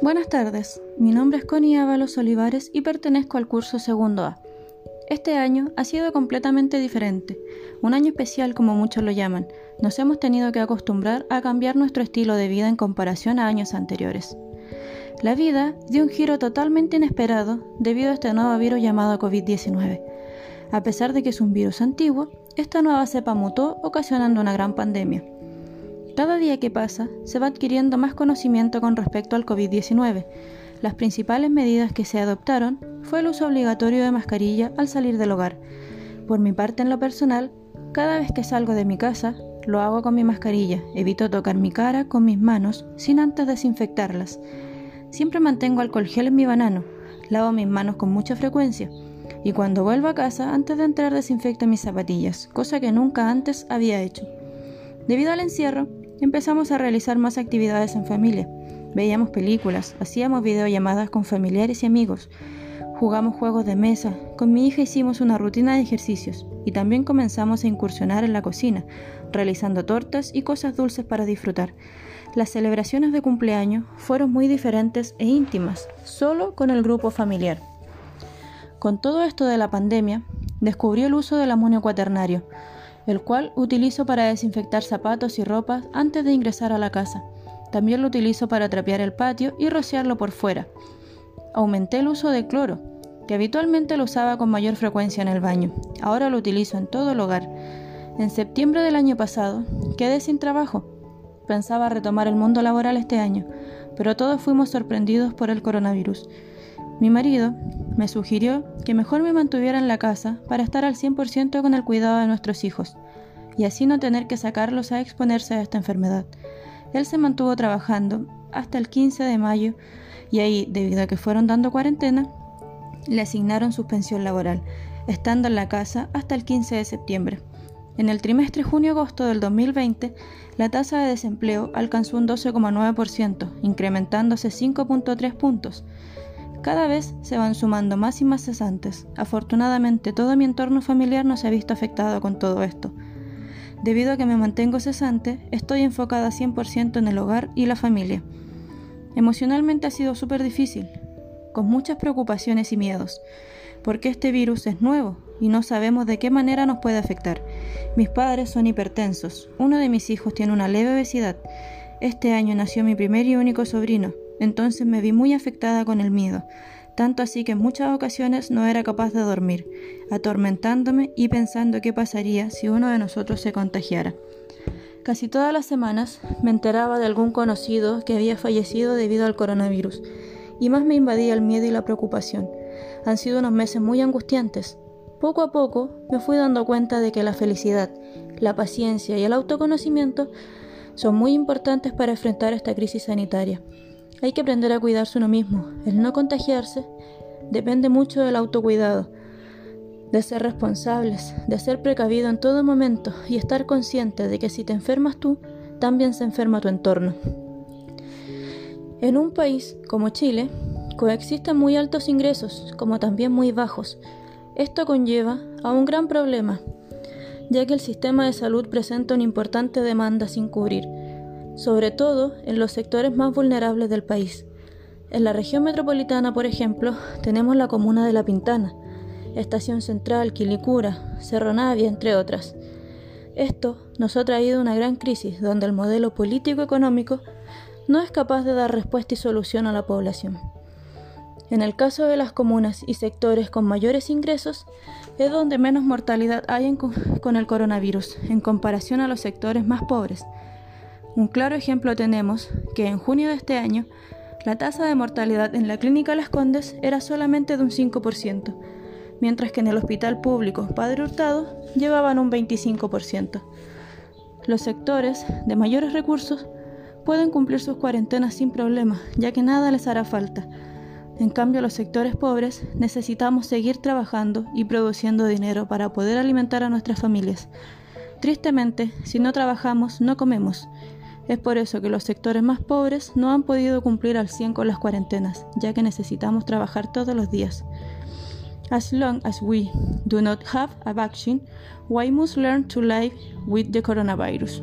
Buenas tardes, mi nombre es Connie Ábalos Olivares y pertenezco al curso segundo A. Este año ha sido completamente diferente, un año especial como muchos lo llaman. Nos hemos tenido que acostumbrar a cambiar nuestro estilo de vida en comparación a años anteriores. La vida dio un giro totalmente inesperado debido a este nuevo virus llamado COVID-19. A pesar de que es un virus antiguo, esta nueva cepa mutó ocasionando una gran pandemia. Cada día que pasa, se va adquiriendo más conocimiento con respecto al COVID-19. Las principales medidas que se adoptaron fue el uso obligatorio de mascarilla al salir del hogar. Por mi parte, en lo personal, cada vez que salgo de mi casa, lo hago con mi mascarilla, evito tocar mi cara con mis manos sin antes desinfectarlas. Siempre mantengo alcohol gel en mi banano, lavo mis manos con mucha frecuencia y cuando vuelvo a casa antes de entrar desinfecto mis zapatillas, cosa que nunca antes había hecho. Debido al encierro, empezamos a realizar más actividades en familia. Veíamos películas, hacíamos videollamadas con familiares y amigos, jugamos juegos de mesa, con mi hija hicimos una rutina de ejercicios y también comenzamos a incursionar en la cocina, realizando tortas y cosas dulces para disfrutar. Las celebraciones de cumpleaños fueron muy diferentes e íntimas, solo con el grupo familiar. Con todo esto de la pandemia, descubrí el uso del amonio cuaternario, el cual utilizo para desinfectar zapatos y ropas antes de ingresar a la casa. También lo utilizo para trapear el patio y rociarlo por fuera. Aumenté el uso de cloro, que habitualmente lo usaba con mayor frecuencia en el baño. Ahora lo utilizo en todo el hogar. En septiembre del año pasado quedé sin trabajo. Pensaba retomar el mundo laboral este año, pero todos fuimos sorprendidos por el coronavirus. Mi marido me sugirió que mejor me mantuviera en la casa para estar al 100% con el cuidado de nuestros hijos y así no tener que sacarlos a exponerse a esta enfermedad. Él se mantuvo trabajando hasta el 15 de mayo y ahí, debido a que fueron dando cuarentena, le asignaron suspensión laboral, estando en la casa hasta el 15 de septiembre. En el trimestre junio-agosto del 2020, la tasa de desempleo alcanzó un 12,9%, incrementándose 5.3 puntos. Cada vez se van sumando más y más cesantes. Afortunadamente todo mi entorno familiar no se ha visto afectado con todo esto. Debido a que me mantengo cesante, estoy enfocada 100% en el hogar y la familia. Emocionalmente ha sido súper difícil, con muchas preocupaciones y miedos, porque este virus es nuevo y no sabemos de qué manera nos puede afectar. Mis padres son hipertensos, uno de mis hijos tiene una leve obesidad. Este año nació mi primer y único sobrino, entonces me vi muy afectada con el miedo, tanto así que en muchas ocasiones no era capaz de dormir, atormentándome y pensando qué pasaría si uno de nosotros se contagiara. Casi todas las semanas me enteraba de algún conocido que había fallecido debido al coronavirus, y más me invadía el miedo y la preocupación. Han sido unos meses muy angustiantes. Poco a poco me fui dando cuenta de que la felicidad, la paciencia y el autoconocimiento son muy importantes para enfrentar esta crisis sanitaria. Hay que aprender a cuidarse uno mismo. El no contagiarse depende mucho del autocuidado, de ser responsables, de ser precavido en todo momento y estar consciente de que si te enfermas tú, también se enferma tu entorno. En un país como Chile, coexisten muy altos ingresos como también muy bajos. Esto conlleva a un gran problema, ya que el sistema de salud presenta una importante demanda sin cubrir sobre todo en los sectores más vulnerables del país. En la región metropolitana, por ejemplo, tenemos la comuna de La Pintana, Estación Central, Quilicura, Cerro Navia, entre otras. Esto nos ha traído una gran crisis donde el modelo político-económico no es capaz de dar respuesta y solución a la población. En el caso de las comunas y sectores con mayores ingresos, es donde menos mortalidad hay con el coronavirus en comparación a los sectores más pobres, un claro ejemplo tenemos que en junio de este año la tasa de mortalidad en la clínica Las Condes era solamente de un 5%, mientras que en el hospital público Padre Hurtado llevaban un 25%. Los sectores de mayores recursos pueden cumplir sus cuarentenas sin problema, ya que nada les hará falta. En cambio, los sectores pobres necesitamos seguir trabajando y produciendo dinero para poder alimentar a nuestras familias. Tristemente, si no trabajamos, no comemos es por eso que los sectores más pobres no han podido cumplir al 100 con las cuarentenas, ya que necesitamos trabajar todos los días. As long as we do not have a vaccine, we must learn to live with the coronavirus.